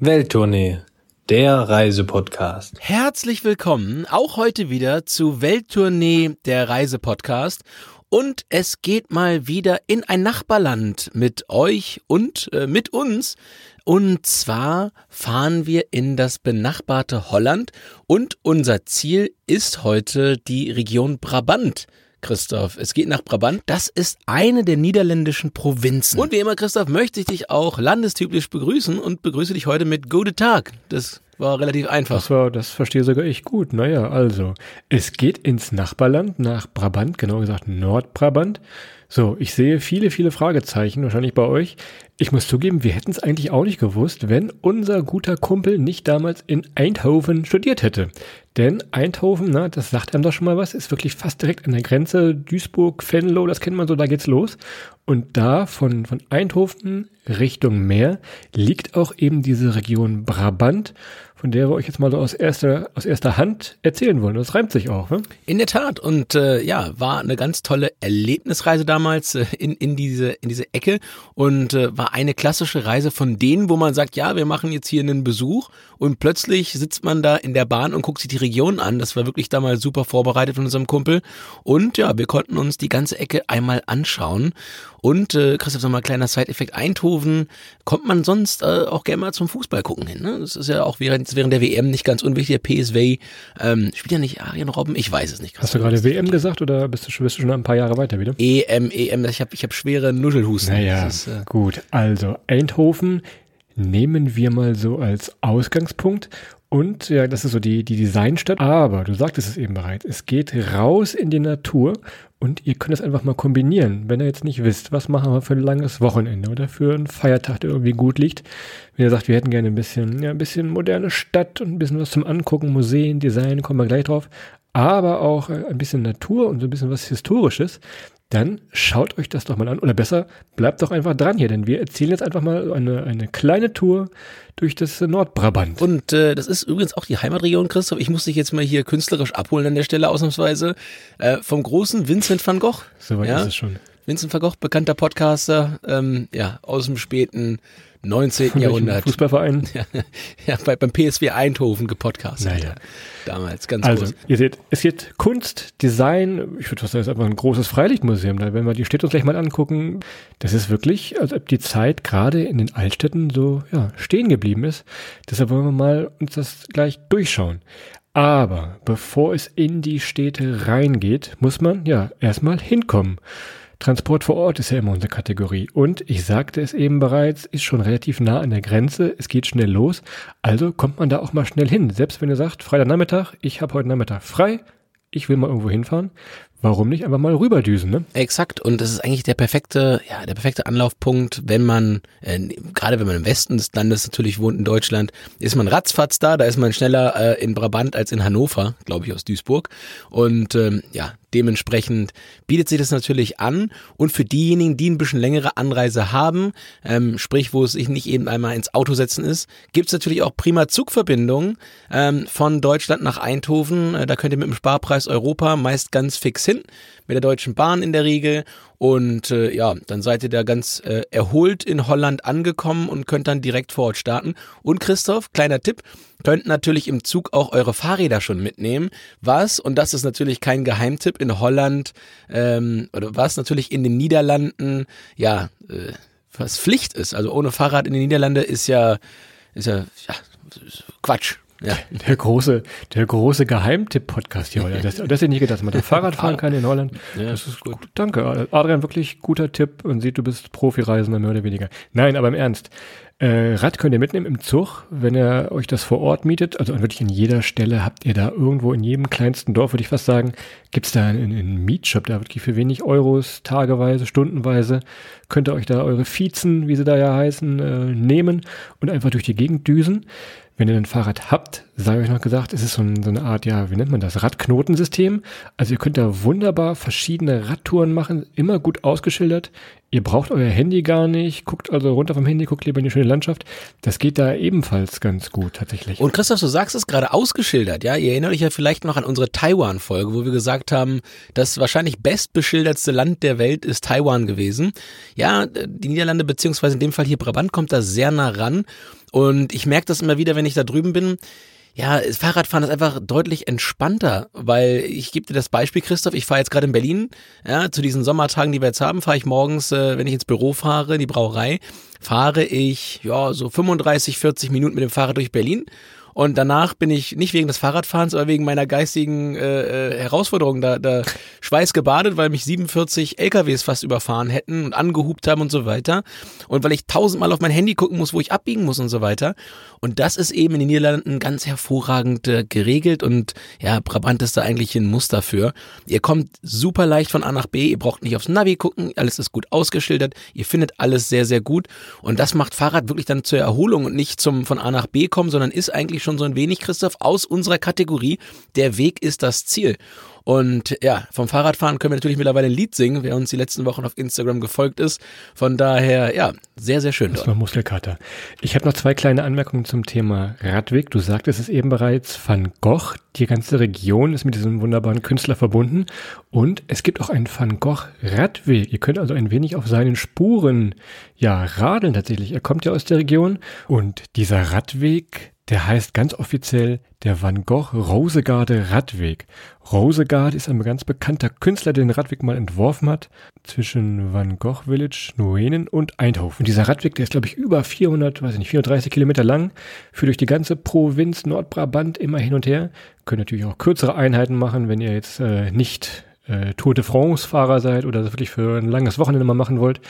Welttournee, der Reisepodcast. Herzlich willkommen auch heute wieder zu Welttournee, der Reisepodcast. Und es geht mal wieder in ein Nachbarland mit euch und äh, mit uns. Und zwar fahren wir in das benachbarte Holland und unser Ziel ist heute die Region Brabant. Christoph. Es geht nach Brabant. Das ist eine der niederländischen Provinzen. Und wie immer, Christoph, möchte ich dich auch landestypisch begrüßen und begrüße dich heute mit Gute Tag. Das war relativ einfach. Das war, das verstehe sogar ich gut. Naja, also, es geht ins Nachbarland, nach Brabant, genau gesagt Nordbrabant. So, ich sehe viele, viele Fragezeichen, wahrscheinlich bei euch. Ich muss zugeben, wir hätten es eigentlich auch nicht gewusst, wenn unser guter Kumpel nicht damals in Eindhoven studiert hätte. Denn Eindhoven, na, das sagt einem doch schon mal was, ist wirklich fast direkt an der Grenze. Duisburg, Venlo, das kennt man so, da geht's los. Und da von, von Eindhoven Richtung Meer liegt auch eben diese Region Brabant, von der wir euch jetzt mal so aus erster, aus erster Hand erzählen wollen. Das reimt sich auch, ne? In der Tat. Und äh, ja, war eine ganz tolle Erlebnisreise damals äh, in, in, diese, in diese Ecke und äh, war eine klassische Reise von denen, wo man sagt, ja, wir machen jetzt hier einen Besuch und plötzlich sitzt man da in der Bahn und guckt sich die Region an. Das war wirklich damals super vorbereitet von unserem Kumpel. Und ja, wir konnten uns die ganze Ecke einmal anschauen. Und äh, Christoph, sag mal, kleiner Side-Effekt, Eindhoven kommt man sonst äh, auch gerne mal zum Fußball gucken hin. Ne? Das ist ja auch während, während der WM nicht ganz unwichtig. Der PSV ähm, spielt ja nicht Arjen Robben, ich weiß es nicht. Christoph. Hast du gerade WM gesagt oder bist du, schon, bist du schon ein paar Jahre weiter wieder? EM, EM, ich habe ich hab schwere Nuschelhusten. Naja, ist, äh, gut. Also Eindhoven nehmen wir mal so als Ausgangspunkt. Und ja, das ist so die, die Designstadt. Aber du sagtest es eben bereits, es geht raus in die Natur und ihr könnt es einfach mal kombinieren. Wenn ihr jetzt nicht wisst, was machen wir für ein langes Wochenende oder für einen Feiertag, der irgendwie gut liegt. Wenn ihr sagt, wir hätten gerne ein bisschen, ja, ein bisschen moderne Stadt und ein bisschen was zum Angucken, Museen, Design, kommen wir gleich drauf. Aber auch äh, ein bisschen Natur und so ein bisschen was Historisches dann schaut euch das doch mal an. Oder besser, bleibt doch einfach dran hier, denn wir erzählen jetzt einfach mal eine, eine kleine Tour durch das Nordbrabant. Und äh, das ist übrigens auch die Heimatregion, Christoph. Ich muss dich jetzt mal hier künstlerisch abholen an der Stelle ausnahmsweise. Äh, vom großen Vincent van Gogh. Soweit ja? ist es schon. Vincent van Gogh, bekannter Podcaster, ähm, ja, aus dem späten 19. Von Jahrhundert. Fußballverein? Ja, ja bei, beim PSW Eindhoven gepodcastet. Naja. Damals, ganz Also, groß. ihr seht, es wird Kunst, Design, ich würde fast sagen, es ist einfach ein großes Freilichtmuseum. Da, wenn wir die Städte uns gleich mal angucken, das ist wirklich, als ob die Zeit gerade in den Altstädten so, ja, stehen geblieben ist. Deshalb wollen wir mal uns das gleich durchschauen. Aber bevor es in die Städte reingeht, muss man ja erstmal hinkommen. Transport vor Ort ist ja immer unsere Kategorie. Und ich sagte es eben bereits, ist schon relativ nah an der Grenze. Es geht schnell los. Also kommt man da auch mal schnell hin. Selbst wenn ihr sagt, Freitagnachmittag, ich habe heute Nachmittag frei, ich will mal irgendwo hinfahren, warum nicht einfach mal rüberdüsen, ne? Exakt. Und das ist eigentlich der perfekte, ja, der perfekte Anlaufpunkt, wenn man, äh, gerade wenn man im Westen des Landes natürlich wohnt in Deutschland, ist man ratzfatz da, da ist man schneller äh, in Brabant als in Hannover, glaube ich, aus Duisburg. Und ähm, ja, dementsprechend bietet sich das natürlich an. Und für diejenigen, die ein bisschen längere Anreise haben, ähm, sprich, wo es sich nicht eben einmal ins Auto setzen ist, gibt's natürlich auch prima Zugverbindungen ähm, von Deutschland nach Eindhoven. Äh, da könnt ihr mit dem Sparpreis Europa meist ganz fix hin, mit der Deutschen Bahn in der Regel. Und äh, ja, dann seid ihr da ganz äh, erholt in Holland angekommen und könnt dann direkt vor Ort starten. Und Christoph, kleiner Tipp, könnt natürlich im Zug auch eure Fahrräder schon mitnehmen. Was, und das ist natürlich kein Geheimtipp, in Holland ähm, oder was natürlich in den Niederlanden, ja, äh, was Pflicht ist. Also ohne Fahrrad in den Niederlanden ist ja, ist ja, ja Quatsch. Ja. Der große, der große Geheimtipp-Podcast hier heute. Das, das hätte ich nicht gedacht, dass man da Fahrrad fahren kann in Holland. Ja, das ist gut. Danke. Adrian, wirklich guter Tipp und sieht, du bist Profireisender mehr oder weniger. Nein, aber im Ernst. Äh, Rad könnt ihr mitnehmen im Zug, wenn ihr euch das vor Ort mietet. Also wirklich in jeder Stelle habt ihr da irgendwo in jedem kleinsten Dorf, würde ich fast sagen, gibt's da einen, einen Mietshop, da wirklich für wenig Euros, tageweise, stundenweise, könnt ihr euch da eure Viezen, wie sie da ja heißen, äh, nehmen und einfach durch die Gegend düsen. Wenn ihr ein Fahrrad habt, sei euch noch gesagt, es ist so, ein, so, eine Art, ja, wie nennt man das, Radknotensystem. Also ihr könnt da wunderbar verschiedene Radtouren machen, immer gut ausgeschildert. Ihr braucht euer Handy gar nicht, guckt also runter vom Handy, guckt lieber in die schöne Landschaft. Das geht da ebenfalls ganz gut tatsächlich. Und Christoph, du sagst es gerade ausgeschildert, ja? Ihr erinnert euch ja vielleicht noch an unsere Taiwan-Folge, wo wir gesagt haben, das wahrscheinlich bestbeschildertste Land der Welt ist Taiwan gewesen. Ja, die Niederlande beziehungsweise in dem Fall hier Brabant kommt da sehr nah ran. Und ich merke das immer wieder, wenn ich da drüben bin. Ja, Fahrradfahren ist einfach deutlich entspannter, weil ich gebe dir das Beispiel, Christoph, ich fahre jetzt gerade in Berlin, ja, zu diesen Sommertagen, die wir jetzt haben, fahre ich morgens, äh, wenn ich ins Büro fahre, in die Brauerei, fahre ich ja so 35, 40 Minuten mit dem Fahrrad durch Berlin und danach bin ich nicht wegen des Fahrradfahrens, aber wegen meiner geistigen äh, äh Herausforderung da, da Schweiß gebadet, weil mich 47 LKWs fast überfahren hätten und angehupt haben und so weiter. Und weil ich tausendmal auf mein Handy gucken muss, wo ich abbiegen muss und so weiter. Und das ist eben in den Niederlanden ganz hervorragend äh, geregelt und ja, Brabant ist da eigentlich ein Muster für. Ihr kommt super leicht von A nach B, ihr braucht nicht aufs Navi gucken, alles ist gut ausgeschildert, ihr findet alles sehr, sehr gut. Und das macht Fahrrad wirklich dann zur Erholung und nicht zum von A nach B kommen, sondern ist eigentlich schon schon so ein wenig, Christoph, aus unserer Kategorie. Der Weg ist das Ziel. Und ja, vom Fahrradfahren können wir natürlich mittlerweile ein Lied singen, wer uns die letzten Wochen auf Instagram gefolgt ist. Von daher, ja, sehr, sehr schön. Das war Muskelkater. Ich habe noch zwei kleine Anmerkungen zum Thema Radweg. Du sagtest es eben bereits, Van Gogh, die ganze Region ist mit diesem wunderbaren Künstler verbunden. Und es gibt auch einen Van Gogh Radweg. Ihr könnt also ein wenig auf seinen Spuren, ja, radeln tatsächlich. Er kommt ja aus der Region. Und dieser Radweg, der heißt ganz offiziell der Van Gogh Rosegarde Radweg. Rosegarde ist ein ganz bekannter Künstler, der den Radweg mal entworfen hat, zwischen Van Gogh Village, Nuenen und Eindhoven. Und dieser Radweg, der ist, glaube ich, über 400, weiß ich nicht, 430 Kilometer lang, führt durch die ganze Provinz Nordbrabant immer hin und her. Könnt natürlich auch kürzere Einheiten machen, wenn ihr jetzt äh, nicht äh, Tour de France-Fahrer seid oder das wirklich für ein langes Wochenende mal machen wollt,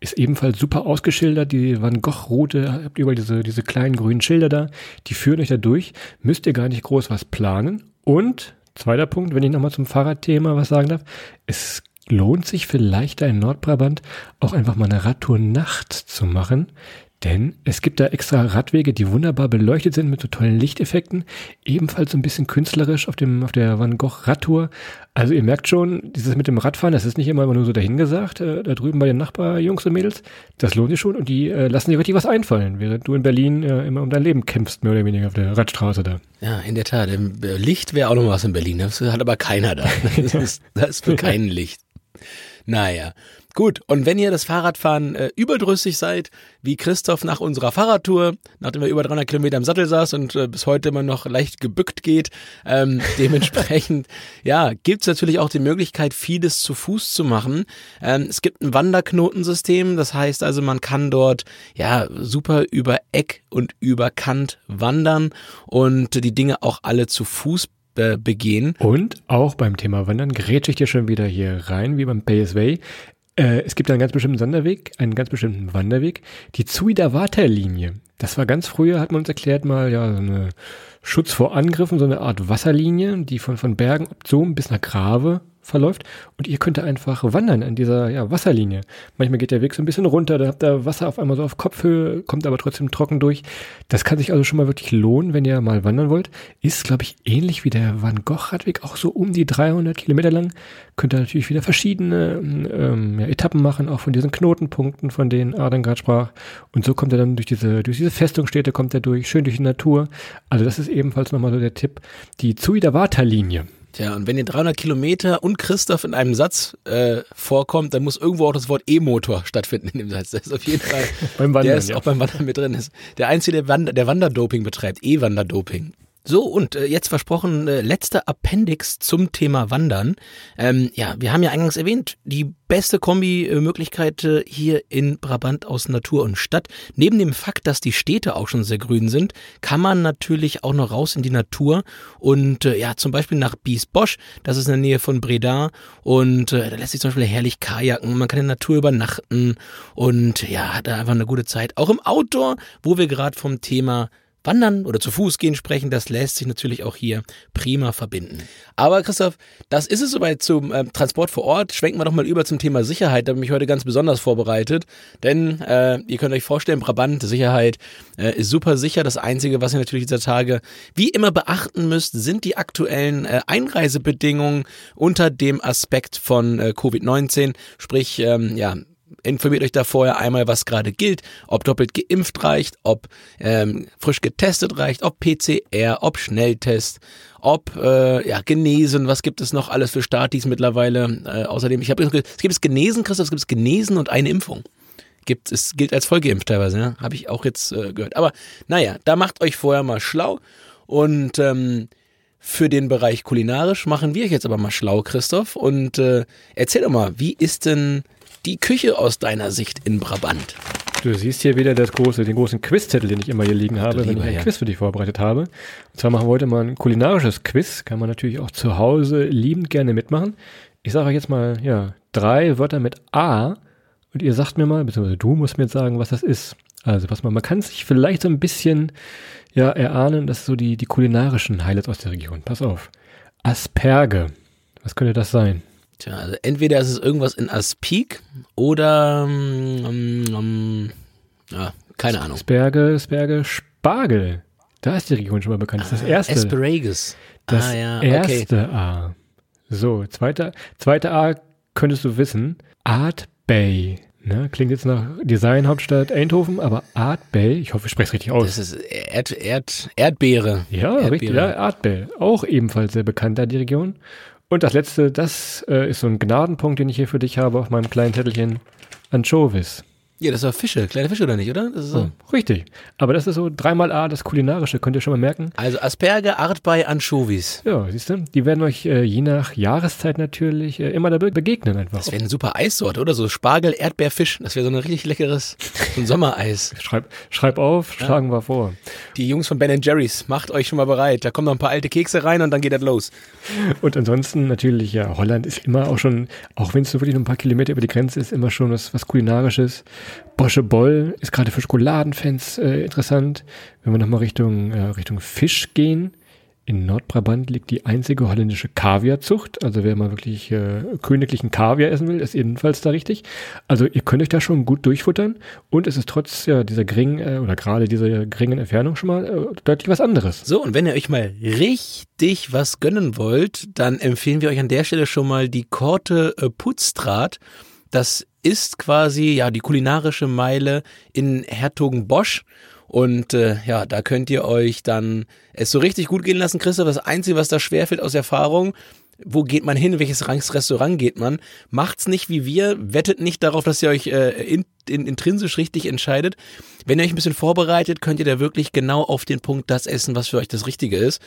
ist ebenfalls super ausgeschildert. Die Van Gogh-Route, habt ihr überall diese, diese kleinen grünen Schilder da, die führen euch da durch. Müsst ihr gar nicht groß was planen. Und, zweiter Punkt, wenn ich nochmal zum Fahrradthema was sagen darf, es lohnt sich vielleicht da in Nordbrabant auch einfach mal eine Radtour nachts zu machen. Denn es gibt da extra Radwege, die wunderbar beleuchtet sind mit so tollen Lichteffekten. Ebenfalls so ein bisschen künstlerisch auf dem, auf der Van Gogh Radtour. Also ihr merkt schon, dieses mit dem Radfahren, das ist nicht immer nur so dahingesagt, äh, da drüben bei den Nachbarjungs und Mädels. Das lohnt sich schon und die äh, lassen dir richtig was einfallen, während du in Berlin äh, immer um dein Leben kämpfst, mehr oder weniger auf der Radstraße da. Ja, in der Tat. Licht wäre auch noch was in Berlin. Das hat aber keiner da. Das ist, das ist für kein Licht. Naja, Gut, und wenn ihr das Fahrradfahren äh, überdrüssig seid, wie Christoph nach unserer Fahrradtour, nachdem er über 300 Kilometer im Sattel saß und äh, bis heute immer noch leicht gebückt geht, ähm, dementsprechend, ja, gibt's natürlich auch die Möglichkeit, vieles zu Fuß zu machen. Ähm, es gibt ein Wanderknotensystem, das heißt also, man kann dort, ja, super über Eck und über Kant wandern und die Dinge auch alle zu Fuß begehen. Und auch beim Thema Wandern grätsche ich dir schon wieder hier rein, wie beim PSW. Äh, es gibt einen ganz bestimmten Sonderweg, einen ganz bestimmten Wanderweg, die Zuidawata-Linie. Das war ganz früher, hat man uns erklärt mal, ja, so eine Schutz vor Angriffen, so eine Art Wasserlinie, die von, von Bergen ab Zoom bis nach Grave verläuft und ihr könnt da einfach wandern an dieser ja, Wasserlinie. Manchmal geht der Weg so ein bisschen runter, da habt ihr Wasser auf einmal so auf Kopfhöhe, kommt aber trotzdem trocken durch. Das kann sich also schon mal wirklich lohnen, wenn ihr mal wandern wollt. Ist, glaube ich, ähnlich wie der Van Gogh Radweg, auch so um die 300 Kilometer lang. Könnt ihr natürlich wieder verschiedene ähm, ja, Etappen machen, auch von diesen Knotenpunkten, von denen Adam gerade sprach. Und so kommt er dann durch diese, durch diese Festungsstädte kommt er durch, schön durch die Natur. Also das ist ebenfalls nochmal so der Tipp. Die Zuidawata-Linie Tja, und wenn ihr 300 Kilometer und Christoph in einem Satz äh, vorkommt, dann muss irgendwo auch das Wort E-Motor stattfinden in dem Satz. Das ist auf jeden Fall, beim Wandern, der ist ja. auch beim Wandern mit drin. Ist der Einzige, der, Wander, der Wanderdoping betreibt, E-Wanderdoping. So, und äh, jetzt versprochen, äh, letzter Appendix zum Thema Wandern. Ähm, ja, wir haben ja eingangs erwähnt, die beste Kombi-Möglichkeit äh, hier in Brabant aus Natur und Stadt. Neben dem Fakt, dass die Städte auch schon sehr grün sind, kann man natürlich auch noch raus in die Natur und äh, ja, zum Beispiel nach Biesbosch, das ist in der Nähe von Breda und äh, da lässt sich zum Beispiel herrlich kajaken, man kann in der Natur übernachten und ja, hat da einfach eine gute Zeit. Auch im Outdoor, wo wir gerade vom Thema Wandern oder zu Fuß gehen sprechen, das lässt sich natürlich auch hier prima verbinden. Aber Christoph, das ist es soweit zum äh, Transport vor Ort. Schwenken wir doch mal über zum Thema Sicherheit. Da bin ich heute ganz besonders vorbereitet. Denn äh, ihr könnt euch vorstellen, Brabant, Sicherheit äh, ist super sicher. Das Einzige, was ihr natürlich dieser Tage wie immer beachten müsst, sind die aktuellen äh, Einreisebedingungen unter dem Aspekt von äh, Covid-19. Sprich, ähm, ja, informiert euch da vorher einmal, was gerade gilt, ob doppelt geimpft reicht, ob ähm, frisch getestet reicht, ob PCR, ob Schnelltest, ob äh, ja genesen, was gibt es noch alles für Statis mittlerweile? Äh, außerdem, ich habe es gibt es genesen, Christoph, es gibt es genesen und eine Impfung. Gibt, es gilt als vollgeimpft teilweise, ja? habe ich auch jetzt äh, gehört. Aber naja, da macht euch vorher mal schlau und ähm, für den Bereich kulinarisch machen wir euch jetzt aber mal schlau, Christoph. Und äh, erzähl doch mal, wie ist denn die Küche aus deiner Sicht in Brabant? Du siehst hier wieder das große, den großen Quizzettel, den ich immer hier liegen habe, wenn ich ein ja. Quiz für dich vorbereitet habe. Und zwar machen wir heute mal ein kulinarisches Quiz. Kann man natürlich auch zu Hause liebend gerne mitmachen. Ich sage euch jetzt mal, ja, drei Wörter mit A und ihr sagt mir mal, beziehungsweise du musst mir jetzt sagen, was das ist. Also pass mal, man kann sich vielleicht so ein bisschen ja erahnen, das ist so die, die kulinarischen Highlights aus der Region. Pass auf. Asperge. Was könnte das sein? Tja, also entweder ist es irgendwas in Aspik oder ähm, ähm, ja, keine Ahnung. Asperge, Asperge, Spargel. Da ist die Region schon mal bekannt. Das ist das erste. Asparagus. Das ah ja, okay. erste A. So, zweite, zweite A könntest du wissen. Art Bay. Ne? Klingt jetzt nach Designhauptstadt Eindhoven, aber Art Bay, ich hoffe, ich spreche es richtig aus. Das ist Erd, Erd, Erdbeere. Ja, Erdbeere. richtig, ja, Art Bay. Auch ebenfalls sehr bekannt da die Region. Und das letzte, das äh, ist so ein Gnadenpunkt, den ich hier für dich habe auf meinem kleinen Zettelchen. Anchovies. Ja, das war Fische, kleine Fische oder nicht, oder? Das ist so. Oh, richtig. Aber das ist so dreimal A, das Kulinarische, könnt ihr schon mal merken. Also Asperge, Artbei, Anchovies. Ja, siehst du, die werden euch äh, je nach Jahreszeit natürlich äh, immer dabei begegnen einfach. Das wäre eine super Eissorte, oder? So Spargel, Erdbeer, Fisch. Das wäre so ein richtig leckeres so ein Sommereis. Schreib, schreib auf, schlagen wir vor. Die Jungs von Ben Jerry's, macht euch schon mal bereit. Da kommen noch ein paar alte Kekse rein und dann geht das los. Und ansonsten natürlich, ja, Holland ist immer auch schon, auch wenn es so wirklich nur ein paar Kilometer über die Grenze ist, immer schon was, was Kulinarisches. Bosche Boll ist gerade für Schokoladenfans äh, interessant. Wenn wir nochmal Richtung, äh, Richtung Fisch gehen, in Nordbrabant liegt die einzige holländische Kaviarzucht. Also wer mal wirklich äh, königlichen Kaviar essen will, ist ebenfalls da richtig. Also ihr könnt euch da schon gut durchfuttern und es ist trotz ja, dieser geringen äh, oder gerade dieser geringen Entfernung schon mal äh, deutlich was anderes. So, und wenn ihr euch mal richtig was gönnen wollt, dann empfehlen wir euch an der Stelle schon mal die Korte äh, Putzdraht. Das ist quasi ja die kulinarische Meile in Hertogenbosch. Und äh, ja, da könnt ihr euch dann es so richtig gut gehen lassen, Christoph. Das Einzige, was da schwerfällt aus Erfahrung, wo geht man hin, in welches Restaurant geht man, macht's nicht wie wir, wettet nicht darauf, dass ihr euch äh, in, in, intrinsisch richtig entscheidet. Wenn ihr euch ein bisschen vorbereitet, könnt ihr da wirklich genau auf den Punkt das essen, was für euch das Richtige ist.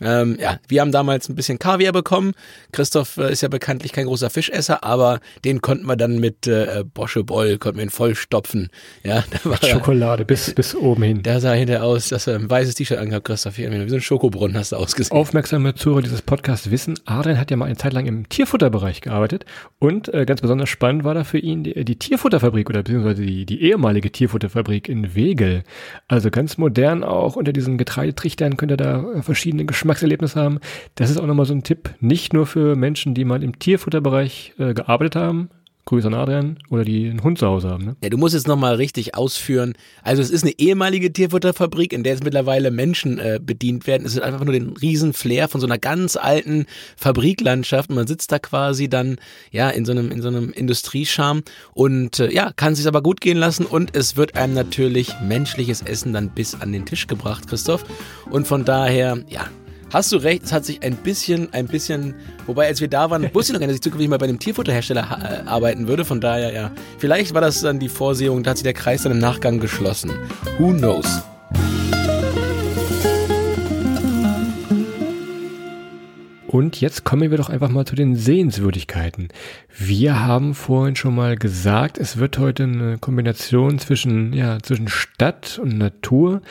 Ähm, ja, wir haben damals ein bisschen Kaviar bekommen. Christoph äh, ist ja bekanntlich kein großer Fischesser, aber den konnten wir dann mit äh, Bosche Boll, konnten wir ihn vollstopfen. Ja, da war Schokolade bis, bis oben hin. Der sah hinterher aus, dass er ein weißes T-Shirt angehabt, Christoph. Wie so ein Schokobrunnen hast du ausgesehen. Aufmerksame Zuhörer dieses Podcasts wissen, Adrian hat ja mal eine Zeit lang im Tierfutterbereich gearbeitet und äh, ganz besonders spannend war da für ihn die, die Tierfutterfabrik oder beziehungsweise die, die ehemalige Tierfutterfabrik in Wegel. Also ganz modern auch unter diesen Getreidetrichtern könnt ihr da äh, verschiedene Geschmackserlebnisse haben. Das ist auch nochmal so ein Tipp, nicht nur für Menschen, die mal im Tierfutterbereich äh, gearbeitet haben, Grüße an Adrian oder die einen Hund zu Hause haben. Ne? Ja, du musst jetzt nochmal richtig ausführen. Also es ist eine ehemalige Tierfutterfabrik, in der jetzt mittlerweile Menschen äh, bedient werden. Es ist einfach nur den riesen Flair von so einer ganz alten Fabriklandschaft. Und man sitzt da quasi dann ja in so einem in so einem Industriescham und äh, ja kann sich aber gut gehen lassen und es wird einem natürlich menschliches Essen dann bis an den Tisch gebracht, Christoph. Und von daher ja Hast du recht, es hat sich ein bisschen, ein bisschen, wobei als wir da waren, wusste ich noch gar nicht, dass ich zukünftig mal bei einem Tierfutterhersteller äh, arbeiten würde. Von daher, ja, vielleicht war das dann die Vorsehung, da hat sich der Kreis dann im Nachgang geschlossen. Who knows? Und jetzt kommen wir doch einfach mal zu den Sehenswürdigkeiten. Wir haben vorhin schon mal gesagt, es wird heute eine Kombination zwischen, ja, zwischen Stadt und Natur.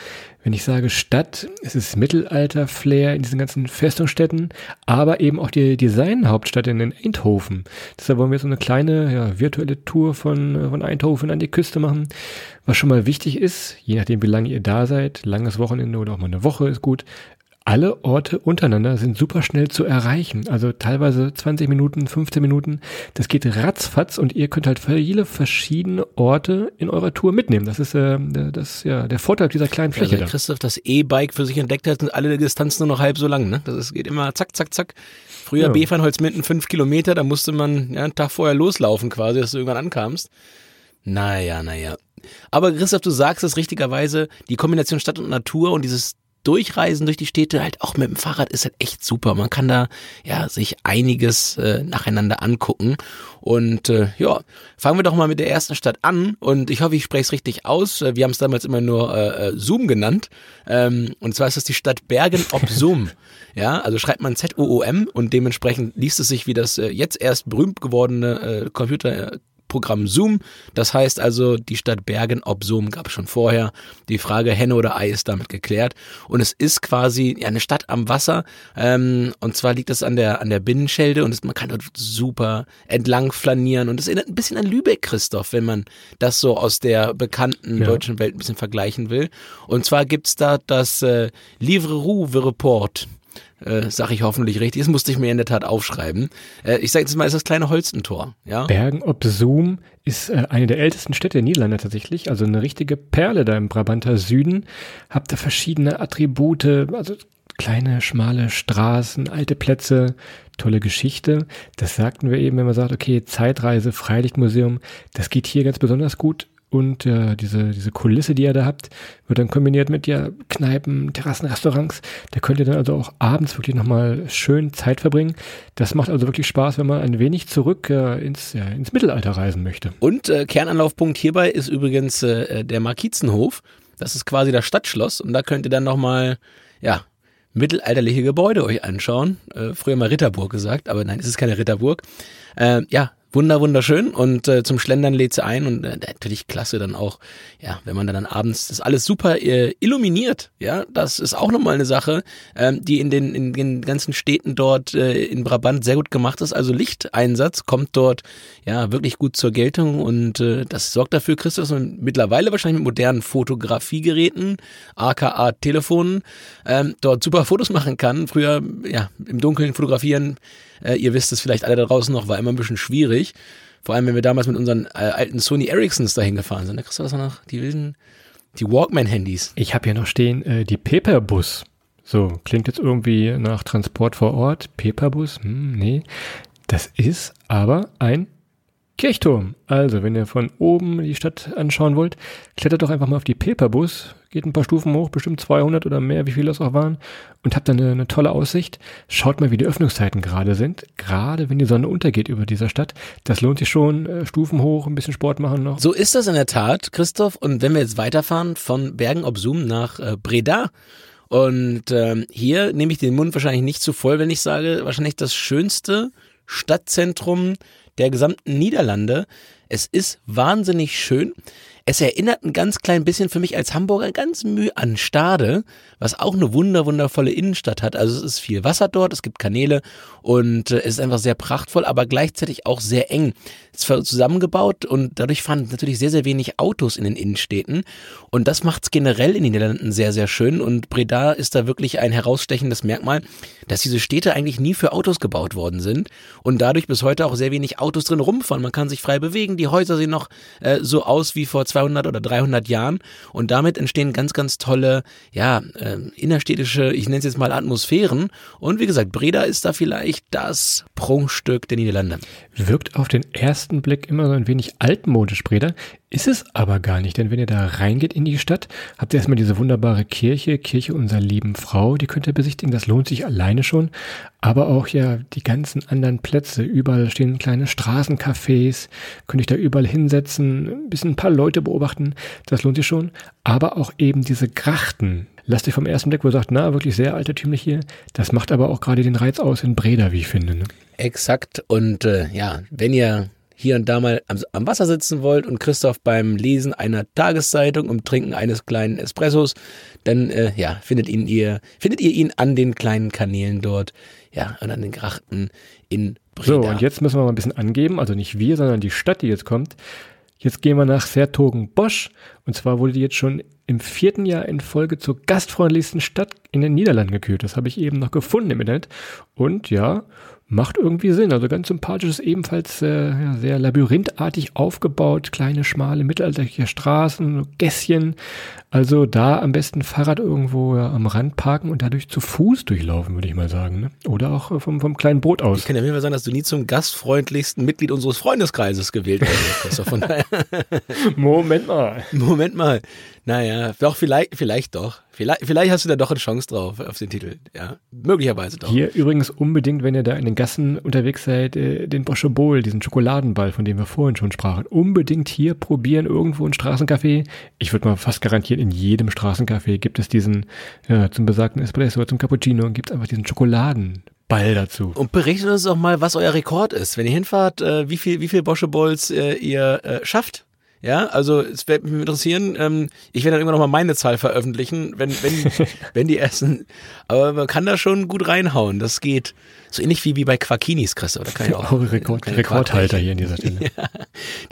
Wenn ich sage Stadt, es ist Mittelalter-Flair in diesen ganzen Festungsstädten, aber eben auch die Designhauptstadt in Eindhoven. Deshalb wollen wir so eine kleine ja, virtuelle Tour von, von Eindhoven an die Küste machen. Was schon mal wichtig ist, je nachdem wie lange ihr da seid, langes Wochenende oder auch mal eine Woche ist gut, alle Orte untereinander sind super schnell zu erreichen. Also teilweise 20 Minuten, 15 Minuten. Das geht ratzfatz und ihr könnt halt viele verschiedene Orte in eurer Tour mitnehmen. Das ist äh, das, ja, der Vorteil dieser kleinen Fläche. Also, Christoph das E-Bike für sich entdeckt hat, sind alle Distanzen nur noch halb so lang. Ne? Das ist, geht immer zack, zack, zack. Früher ja. Befernholzminden fünf Kilometer, da musste man ja, einen Tag vorher loslaufen quasi, dass du irgendwann ankamst. Naja, naja. Aber Christoph, du sagst es richtigerweise, die Kombination Stadt und Natur und dieses Durchreisen durch die Städte halt auch mit dem Fahrrad ist halt echt super. Man kann da ja sich einiges äh, nacheinander angucken. Und äh, ja, fangen wir doch mal mit der ersten Stadt an. Und ich hoffe, ich spreche es richtig aus. Äh, wir haben es damals immer nur äh, äh, Zoom genannt. Ähm, und zwar ist das die Stadt Bergen ob Zoom. ja, also schreibt man Z-O-O-M und dementsprechend liest es sich wie das äh, jetzt erst berühmt gewordene äh, Computer Programm Zoom. Das heißt also, die Stadt Bergen ob Zoom gab es schon vorher. Die Frage Henne oder Ei ist damit geklärt. Und es ist quasi ja, eine Stadt am Wasser. Ähm, und zwar liegt das an der, an der Binnenschelde und es, man kann dort super entlang flanieren. Und es erinnert ein bisschen an Lübeck, Christoph, wenn man das so aus der bekannten ja. deutschen Welt ein bisschen vergleichen will. Und zwar gibt's da das äh, Livre Rouge Report äh, sag ich hoffentlich richtig. Das musste ich mir in der Tat aufschreiben. Äh, ich sage jetzt mal, ist das kleine Holstentor. Ja? Bergen ob Zoom ist äh, eine der ältesten Städte der Niederlande tatsächlich. Also eine richtige Perle da im Brabanter Süden. Habt da verschiedene Attribute, also kleine, schmale Straßen, alte Plätze, tolle Geschichte. Das sagten wir eben, wenn man sagt, okay, Zeitreise, Freilichtmuseum, das geht hier ganz besonders gut und äh, diese, diese Kulisse, die ihr da habt, wird dann kombiniert mit ja Kneipen, Terrassen, Restaurants. Da könnt ihr dann also auch abends wirklich nochmal schön Zeit verbringen. Das macht also wirklich Spaß, wenn man ein wenig zurück äh, ins, ja, ins Mittelalter reisen möchte. Und äh, Kernanlaufpunkt hierbei ist übrigens äh, der Markizenhof. Das ist quasi das Stadtschloss und da könnt ihr dann nochmal, ja, mittelalterliche Gebäude euch anschauen. Äh, früher mal Ritterburg gesagt, aber nein, es ist keine Ritterburg. Äh, ja, wunder wunderschön und äh, zum Schlendern lädt sie ein und äh, natürlich klasse dann auch, ja, wenn man dann abends das alles super äh, illuminiert, ja, das ist auch nochmal eine Sache, ähm, die in den, in den ganzen Städten dort äh, in Brabant sehr gut gemacht ist. Also Lichteinsatz kommt dort ja wirklich gut zur Geltung und äh, das sorgt dafür, Christus, dass man mittlerweile wahrscheinlich mit modernen Fotografiegeräten, aka Telefonen, ähm, dort super Fotos machen kann. Früher ja im Dunkeln fotografieren äh, ihr wisst es vielleicht alle da draußen noch, war immer ein bisschen schwierig. Vor allem, wenn wir damals mit unseren äh, alten Sony Ericssons dahin gefahren sind. Da kriegst du das noch, die wilden, die Walkman-Handys. Ich habe hier noch stehen, äh, die Paperbus. So, klingt jetzt irgendwie nach Transport vor Ort. Paperbus? Hm, nee. Das ist aber ein Kirchturm. Also, wenn ihr von oben die Stadt anschauen wollt, klettert doch einfach mal auf die Peperbus, geht ein paar Stufen hoch, bestimmt 200 oder mehr, wie viele das auch waren, und habt dann eine, eine tolle Aussicht. Schaut mal, wie die Öffnungszeiten gerade sind. Gerade wenn die Sonne untergeht über dieser Stadt. Das lohnt sich schon. Äh, Stufen hoch, ein bisschen Sport machen noch. So ist das in der Tat, Christoph. Und wenn wir jetzt weiterfahren von Bergen ob Zoom nach äh, Breda, und ähm, hier nehme ich den Mund wahrscheinlich nicht zu voll, wenn ich sage, wahrscheinlich das schönste Stadtzentrum der gesamten Niederlande. Es ist wahnsinnig schön. Es erinnert ein ganz klein bisschen für mich als Hamburger ganz müh an Stade, was auch eine wunder wundervolle Innenstadt hat. Also es ist viel Wasser dort, es gibt Kanäle und äh, es ist einfach sehr prachtvoll, aber gleichzeitig auch sehr eng. Es ist zusammengebaut und dadurch fahren natürlich sehr, sehr wenig Autos in den Innenstädten und das macht es generell in den Niederlanden sehr, sehr schön und Breda ist da wirklich ein herausstechendes Merkmal, dass diese Städte eigentlich nie für Autos gebaut worden sind und dadurch bis heute auch sehr wenig Autos drin rumfahren. Man kann sich frei bewegen, die Häuser sehen noch äh, so aus wie vor 200 oder 300 Jahren. Und damit entstehen ganz, ganz tolle, ja, äh, innerstädtische, ich nenne es jetzt mal Atmosphären. Und wie gesagt, Breda ist da vielleicht das Prunkstück der Niederlande. Wirkt auf den ersten Blick immer so ein wenig altmodisch, Breda, ist es aber gar nicht, denn wenn ihr da reingeht in die Stadt, habt ihr erstmal diese wunderbare Kirche, Kirche unserer lieben Frau, die könnt ihr besichtigen, das lohnt sich alleine schon, aber auch ja die ganzen anderen Plätze, überall stehen kleine Straßencafés, könnt ihr da überall hinsetzen, ein bisschen ein paar Leute beobachten, das lohnt sich schon, aber auch eben diese Grachten, lasst euch vom ersten Blick, wo ihr sagt, na, wirklich sehr altertümlich hier, das macht aber auch gerade den Reiz aus in Breda, wie ich finde. Ne? Exakt und äh, ja, wenn ihr hier und da mal am, am, Wasser sitzen wollt und Christoph beim Lesen einer Tageszeitung und Trinken eines kleinen Espressos, dann äh, ja, findet ihn ihr, findet ihr ihn an den kleinen Kanälen dort, ja, und an den Grachten in Breda. So, und jetzt müssen wir mal ein bisschen angeben, also nicht wir, sondern die Stadt, die jetzt kommt. Jetzt gehen wir nach Sertogenbosch und zwar wurde die jetzt schon im vierten Jahr in Folge zur gastfreundlichsten Stadt in den Niederlanden gekürt. Das habe ich eben noch gefunden im Internet. Und ja, Macht irgendwie Sinn. Also ganz sympathisch ist ebenfalls äh, ja, sehr labyrinthartig aufgebaut. Kleine, schmale, mittelalterliche Straßen, Gässchen. Also da am besten Fahrrad irgendwo ja, am Rand parken und dadurch zu Fuß durchlaufen, würde ich mal sagen. Ne? Oder auch äh, vom, vom kleinen Boot aus. Ich kann ja immer sagen, dass du nie zum gastfreundlichsten Mitglied unseres Freundeskreises gewählt wurdest. Von Moment mal. Moment mal. Naja, doch, vielleicht, vielleicht doch. Vielleicht, vielleicht hast du da doch eine Chance drauf auf den Titel. Ja, möglicherweise doch. Hier übrigens unbedingt, wenn ihr da in den Gassen unterwegs seid, äh, den Bosche Bowl, diesen Schokoladenball, von dem wir vorhin schon sprachen, unbedingt hier probieren, irgendwo ein Straßencafé. Ich würde mal fast garantieren, in jedem Straßencafé gibt es diesen, ja, zum besagten Espresso, zum Cappuccino, gibt es einfach diesen Schokoladenball dazu. Und berichtet uns doch mal, was euer Rekord ist. Wenn ihr hinfahrt, äh, wie viel, wie viel Bosche Bowls äh, ihr äh, schafft. Ja, also es wird mich interessieren. Ähm, ich werde dann immer noch mal meine Zahl veröffentlichen, wenn wenn wenn die essen. Aber man kann da schon gut reinhauen. Das geht so ähnlich wie wie bei Quackinis, Christoph. Da kann ich auch Auch Rekord, Rekordhalter hier an dieser Stelle. ja,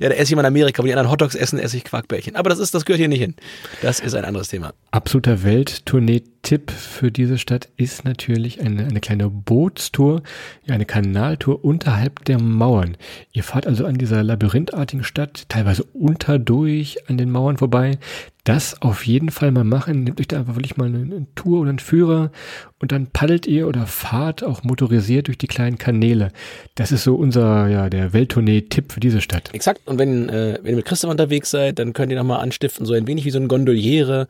ja, da esse ich mal in Amerika, wo die anderen Hotdogs essen, esse ich Quarkbällchen. Aber das ist, das gehört hier nicht hin. Das ist ein anderes Thema. Absoluter Welttournee-Tipp für diese Stadt ist natürlich eine, eine kleine Bootstour, eine Kanaltour unterhalb der Mauern. Ihr fahrt also an dieser labyrinthartigen Stadt, teilweise unterdurch an den Mauern vorbei. Das auf jeden Fall mal machen. Nehmt euch da einfach wirklich mal eine, Tour oder einen Führer und dann paddelt ihr oder fahrt auch motorisiert durch die kleinen Kanäle. Das ist so unser, ja, der Welttournee-Tipp für diese Stadt. Exakt. Und wenn, äh, wenn ihr mit Christoph unterwegs seid, dann könnt ihr nochmal anstiften, so ein wenig wie so ein Gondoliere,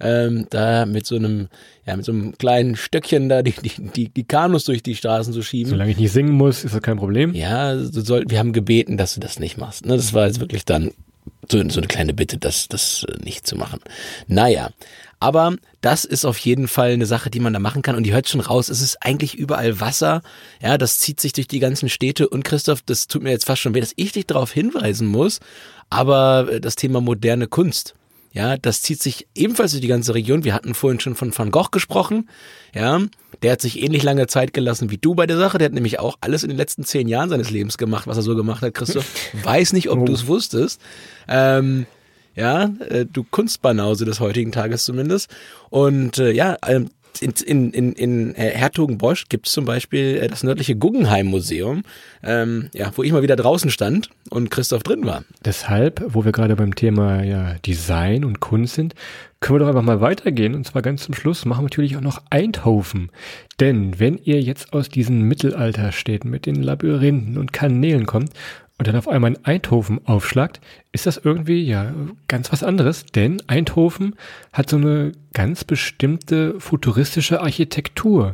ähm, da mit so einem, ja, mit so einem kleinen Stöckchen da die, die, die, die Kanus durch die Straßen zu schieben. Solange ich nicht singen muss, ist das kein Problem. Ja, du soll, wir haben gebeten, dass du das nicht machst. Ne? Das war jetzt wirklich dann so, so eine kleine Bitte, das, das äh, nicht zu machen. Naja, aber das ist auf jeden Fall eine Sache, die man da machen kann. Und die hört schon raus, es ist eigentlich überall Wasser. Ja, das zieht sich durch die ganzen Städte. Und Christoph, das tut mir jetzt fast schon weh, dass ich dich darauf hinweisen muss. Aber äh, das Thema moderne Kunst. Ja, das zieht sich ebenfalls durch die ganze Region. Wir hatten vorhin schon von Van Gogh gesprochen. Ja, der hat sich ähnlich lange Zeit gelassen wie du bei der Sache. Der hat nämlich auch alles in den letzten zehn Jahren seines Lebens gemacht, was er so gemacht hat, Christoph. Weiß nicht, ob Oh. du es wusstest. Ähm, ja, äh, du Kunstbanause des heutigen Tages zumindest. Und äh, ja, ähm, in, in, in, äh, Hertogenbosch gibt es zum Beispiel äh, das nördliche Guggenheim-Museum, ähm, ja, wo ich mal wieder draußen stand und Christoph drin war. Deshalb, wo wir gerade beim Thema ja, Design und Kunst sind, können wir doch einfach mal weitergehen. Und zwar ganz zum Schluss machen wir natürlich auch noch Eindhoven. Denn wenn ihr jetzt aus diesen Mittelalterstädten mit den Labyrinthen und Kanälen kommt und dann auf einmal in Eindhoven aufschlagt, ist das irgendwie ja ganz was anderes. Denn Eindhoven hat so eine ganz bestimmte futuristische Architektur.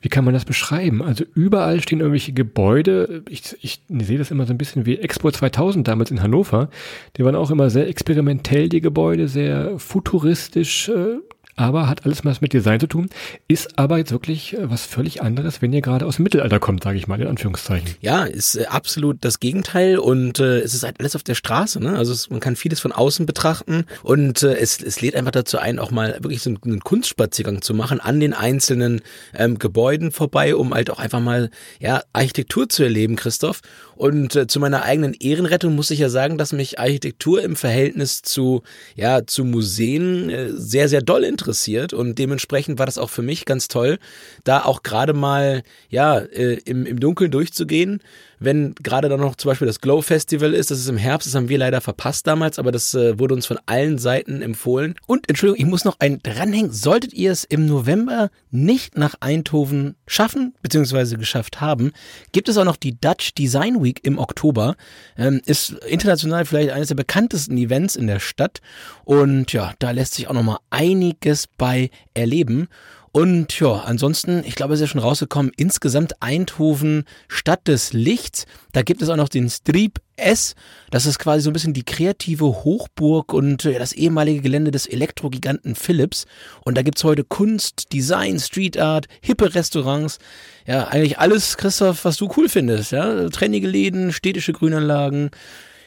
Wie kann man das beschreiben? Also überall stehen irgendwelche Gebäude. Ich, ich sehe das immer so ein bisschen wie Expo 2000 damals in Hannover. Die waren auch immer sehr experimentell, die Gebäude, sehr futuristisch, äh, aber hat alles was mit Design zu tun, ist aber jetzt wirklich äh, was völlig anderes, wenn ihr gerade aus dem Mittelalter kommt, sage ich mal, in Anführungszeichen. Ja, ist äh, absolut das Gegenteil und äh, es ist halt alles auf der Straße. Ne? Also es, man kann vieles von außen betrachten und äh, es, es lädt einfach dazu ein, auch mal wirklich so einen, einen Kunstspaziergang zu machen an den einzelnen ähm, Gebäuden vorbei, um halt auch einfach mal ja Architektur zu erleben, Christoph. Und äh, zu meiner eigenen Ehrenrettung muss ich ja sagen, dass mich Architektur im Verhältnis zu ja zu Museen äh, sehr sehr doll interessiert. Und dementsprechend war das auch für mich ganz toll, da auch gerade mal ja äh, im, im Dunkeln durchzugehen, wenn gerade dann noch zum Beispiel das Glow Festival ist, das ist im Herbst, das haben wir leider verpasst damals, aber das äh, wurde uns von allen Seiten empfohlen. Und Entschuldigung, ich muss noch einen dranhängen. Solltet ihr es im November nicht nach Eindhoven schaffen, beziehungsweise geschafft haben, gibt es auch noch die Dutch Design Week im Oktober. Ähm, ist international vielleicht eines der bekanntesten Events in der Stadt. Und ja, da lässt sich auch noch mal einiges bei erleben. Und ja, ansonsten, ich glaube, es ist ja schon rausgekommen, insgesamt Eindhoven Stadt des Lichts. Da gibt es auch noch den Streep S. Das ist quasi so ein bisschen die kreative Hochburg und äh, das ehemalige Gelände des Elektrogiganten Philips. Und da gibt's heute Kunst, Design, Street Art, hippe Restaurants. Ja, eigentlich alles, Christoph, was du cool findest. Ja, trennige Läden, städtische Grünanlagen.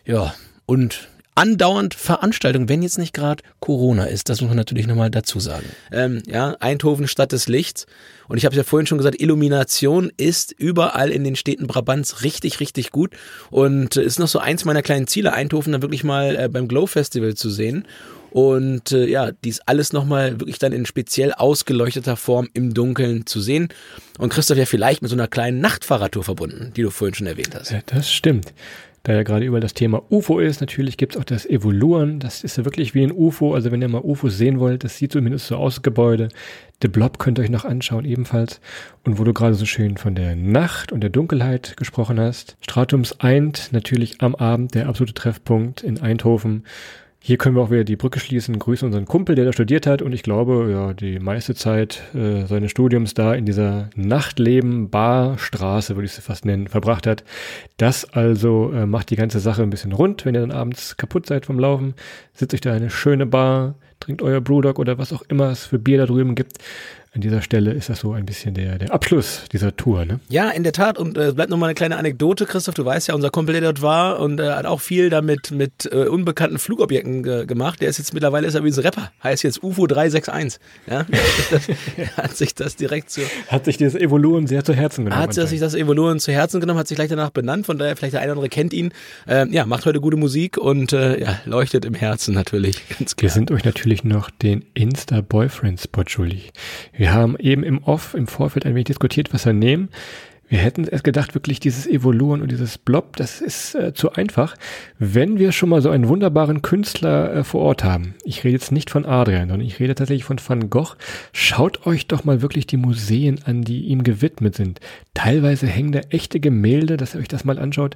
Ja, und andauernd Veranstaltungen, wenn jetzt nicht gerade Corona ist. Das muss man natürlich nochmal dazu sagen. Ähm, ja, Eindhoven Stadt des Lichts. Und ich habe es ja vorhin schon gesagt, Illumination ist überall in den Städten Brabants richtig, richtig gut. Und äh, ist noch so eins meiner kleinen Ziele, Eindhoven dann wirklich mal äh, beim Glow Festival zu sehen. Und äh, ja, dies alles nochmal wirklich dann in speziell ausgeleuchteter Form im Dunkeln zu sehen. Und Christoph ja vielleicht mit so einer kleinen Nachtfahrradtour verbunden, die du vorhin schon erwähnt hast. Ja, das stimmt. Da ja gerade überall das Thema UFO ist, natürlich gibt es auch das Evoluren. Das ist ja wirklich wie ein UFO. Also wenn ihr mal UFOs sehen wollt, das sieht zumindest so aus, Gebäude. The Blob könnt ihr euch noch anschauen, ebenfalls. Und wo du gerade so schön von der Nacht und der Dunkelheit gesprochen hast. Stratums Eint, natürlich am Abend, der absolute Treffpunkt in Eindhoven. Hier können wir auch wieder die Brücke schließen. Grüße unseren Kumpel, der da studiert hat und ich glaube, ja, die meiste Zeit äh, seines Studiums da in dieser Nachtleben-Barstraße, würde ich sie fast nennen, verbracht hat. Das also äh, macht die ganze Sache ein bisschen rund. Wenn ihr dann abends kaputt seid vom Laufen, sitzt euch da eine schöne Bar, trinkt euer Brewdog oder was auch immer es für Bier da drüben gibt an dieser Stelle ist das so ein bisschen der, der Abschluss dieser Tour, ne? Ja, in der Tat. Und äh, bleibt nochmal eine kleine Anekdote, Christoph. Du weißt ja, unser Kumpel, der dort war und äh, hat auch viel damit mit äh, unbekannten Flugobjekten ge gemacht. Der ist jetzt mittlerweile ist er wie ein Rapper. Heißt jetzt UFO 361. Ja, das, hat sich das direkt so. Hat sich das Evolution sehr zu Herzen genommen. Hat sich das Evolution zu Herzen genommen, hat sich gleich danach benannt. Von daher, vielleicht der eine oder andere kennt ihn. Ähm, ja, macht heute gute Musik und äh, ja, leuchtet im Herzen natürlich. Ganz klar. Wir sind euch natürlich noch den Insta-Boyfriend-Spot schuldig. Wir haben eben im Off, im Vorfeld ein wenig diskutiert, was wir nehmen. Wir hätten erst gedacht, wirklich dieses Evolueren und dieses Blob, das ist äh, zu einfach. Wenn wir schon mal so einen wunderbaren Künstler äh, vor Ort haben, ich rede jetzt nicht von Adrian, sondern ich rede tatsächlich von Van Gogh, schaut euch doch mal wirklich die Museen an, die ihm gewidmet sind. Teilweise hängen da echte Gemälde, dass ihr euch das mal anschaut.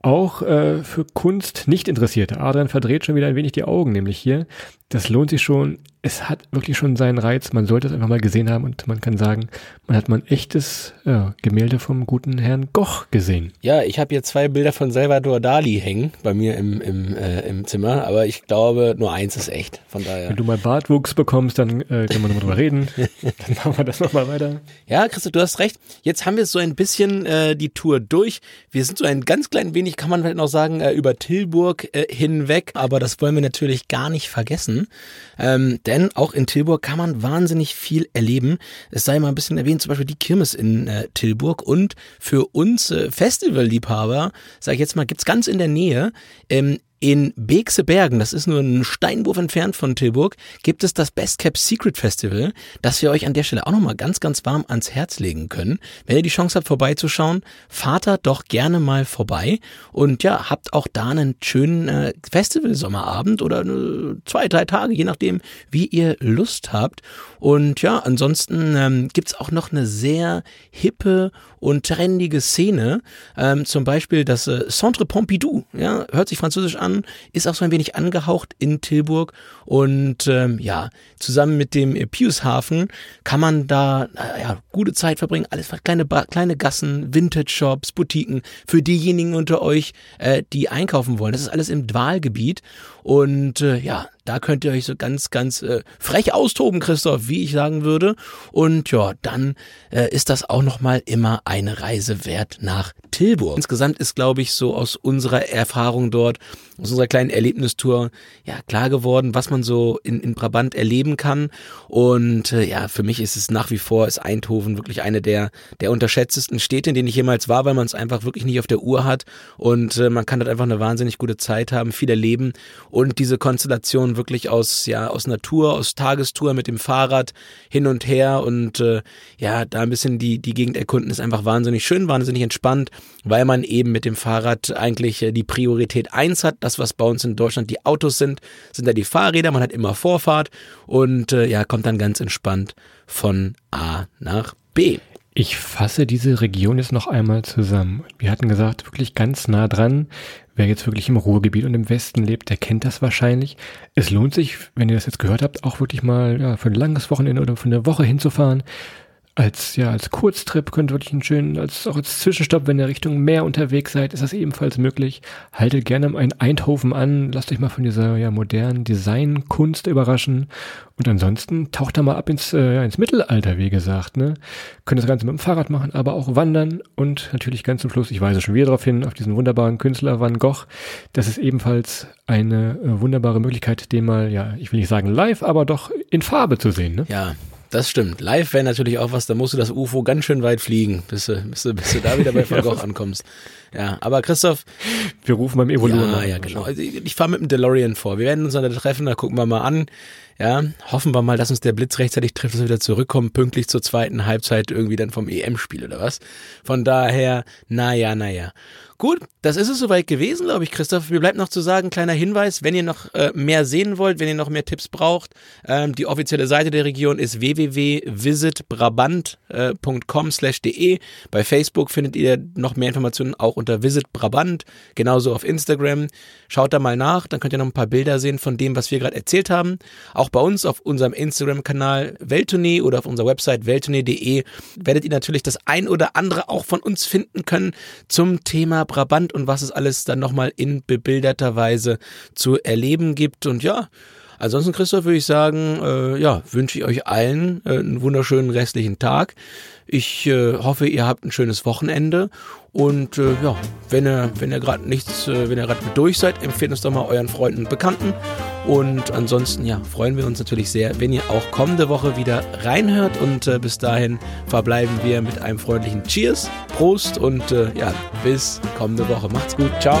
Auch äh, für Kunst nicht Interessierte. Adrian verdreht schon wieder ein wenig die Augen, nämlich hier. Das lohnt sich schon es hat wirklich schon seinen Reiz. Man sollte es einfach mal gesehen haben und man kann sagen, man hat mal ein echtes ja, Gemälde vom guten Herrn Goch gesehen. Ja, ich habe hier zwei Bilder von Salvador Dali hängen bei mir im, im, äh, im Zimmer, aber ich glaube, nur eins ist echt. Von daher. Wenn du mal Bartwuchs bekommst, dann äh, können wir nochmal drüber reden. dann machen wir das nochmal weiter. Ja, Christoph, du hast recht. Jetzt haben wir so ein bisschen äh, die Tour durch. Wir sind so ein ganz klein wenig, kann man vielleicht noch sagen, äh, über Tilburg äh, hinweg, aber das wollen wir natürlich gar nicht vergessen. Ähm, denn auch in Tilburg kann man wahnsinnig viel erleben. Es sei mal ein bisschen erwähnt, zum Beispiel die Kirmes in äh, Tilburg und für uns äh, Festivalliebhaber, sage ich jetzt mal, gibt's ganz in der Nähe ähm, in Beekse Bergen, das ist nur ein Steinwurf entfernt von Tilburg, gibt es das Best Kept Secret Festival, das wir euch an der Stelle auch nochmal ganz, ganz warm ans Herz legen können. Wenn ihr die Chance habt, vorbeizuschauen, fahrt da doch gerne mal vorbei und ja, habt auch da einen schönen äh, Festival-Sommerabend oder äh, zwei, drei Tage, je nachdem, wie ihr Lust habt. Und ja, ansonsten ähm, gibt's auch noch eine sehr hippe und trendige Szene, ähm, zum Beispiel das äh, Centre Pompidou, ja, hört sich französisch an, an, ist auch so ein wenig angehaucht in Tilburg und ähm, ja, zusammen mit dem Piushafen kann man da ja, gute Zeit verbringen. Alles kleine, kleine Gassen, Vintage-Shops, Boutiquen für diejenigen unter euch, äh, die einkaufen wollen. Das ist alles im Dwalgebiet und äh, ja, da könnt ihr euch so ganz, ganz äh, frech austoben, Christoph, wie ich sagen würde. Und ja, dann äh, ist das auch nochmal immer eine Reise wert nach Tilburg. Insgesamt ist, glaube ich, so aus unserer Erfahrung dort, aus unserer kleinen Erlebnistour, ja, klar geworden, was man so in, in Brabant erleben kann. Und äh, ja, für mich ist es nach wie vor, ist Eindhoven wirklich eine der, der unterschätztesten Städte, in denen ich jemals war, weil man es einfach wirklich nicht auf der Uhr hat. Und äh, man kann dort einfach eine wahnsinnig gute Zeit haben, viel erleben. Und diese Konstellation wirklich aus, ja, aus Natur, aus Tagestour mit dem Fahrrad hin und her und äh, ja, da ein bisschen die, die Gegend erkunden ist einfach wahnsinnig schön, wahnsinnig entspannt, weil man eben mit dem Fahrrad eigentlich äh, die Priorität eins hat. Das, was bei uns in Deutschland die Autos sind, sind da die Fahrräder, man hat immer Vorfahrt und äh, ja, kommt dann ganz entspannt von A nach B. Ich fasse diese Region jetzt noch einmal zusammen. Wir hatten gesagt, wirklich ganz nah dran. Wer jetzt wirklich im Ruhrgebiet und im Westen lebt, der kennt das wahrscheinlich. Es lohnt sich, wenn ihr das jetzt gehört habt, auch wirklich mal ja, für ein langes Wochenende oder für eine Woche hinzufahren als ja als Kurztrip könnt ihr wirklich einen schönen als auch als Zwischenstopp, wenn ihr Richtung Meer unterwegs seid, ist das ebenfalls möglich. Haltet gerne ein Eindhoven an, lasst euch mal von dieser ja modernen Designkunst überraschen und ansonsten taucht da mal ab ins äh, ins Mittelalter, wie gesagt, ne? Könnt das Ganze mit dem Fahrrad machen, aber auch wandern und natürlich ganz zum Schluss, ich weise schon wieder darauf hin, auf diesen wunderbaren Künstler Van Gogh. Das ist ebenfalls eine äh, wunderbare Möglichkeit, den mal ja, ich will nicht sagen live, aber doch in Farbe zu sehen, ne? Ja, das stimmt. Live wäre natürlich auch was, da musst du das UFO ganz schön weit fliegen, bis du, bis du, bis du da wieder bei Van Gogh ankommst. Ja, aber Christoph. Wir rufen beim Evolution. Ja, ja, genau. Also ich, fahre mit dem DeLorean vor. Wir werden uns dann da treffen, da gucken wir mal an. Ja, hoffen wir mal, dass uns der Blitz rechtzeitig trifft, dass wir wieder zurückkommen, pünktlich zur zweiten Halbzeit irgendwie dann vom EM-Spiel oder was. Von daher, naja, naja. Gut, das ist es soweit gewesen, glaube ich, Christoph. Mir bleibt noch zu sagen, kleiner Hinweis, wenn ihr noch äh, mehr sehen wollt, wenn ihr noch mehr Tipps braucht, ähm, die offizielle Seite der Region ist www www.visitbrabant.com/de. Bei Facebook findet ihr noch mehr Informationen auch unter Visit Brabant, genauso auf Instagram. Schaut da mal nach, dann könnt ihr noch ein paar Bilder sehen von dem, was wir gerade erzählt haben. Auch bei uns auf unserem Instagram-Kanal Welttournee oder auf unserer Website welttournee.de werdet ihr natürlich das ein oder andere auch von uns finden können zum Thema Brabant und was es alles dann nochmal in bebilderter Weise zu erleben gibt. Und ja, Ansonsten, Christoph, würde ich sagen, äh, ja, wünsche ich euch allen äh, einen wunderschönen restlichen Tag. Ich äh, hoffe, ihr habt ein schönes Wochenende. Und äh, ja, wenn ihr, wenn ihr gerade nichts, äh, wenn ihr gerade durch seid, empfehlt uns doch mal euren Freunden und Bekannten. Und ansonsten, ja, freuen wir uns natürlich sehr, wenn ihr auch kommende Woche wieder reinhört. Und äh, bis dahin verbleiben wir mit einem freundlichen Cheers, Prost und äh, ja, bis kommende Woche. Macht's gut, ciao.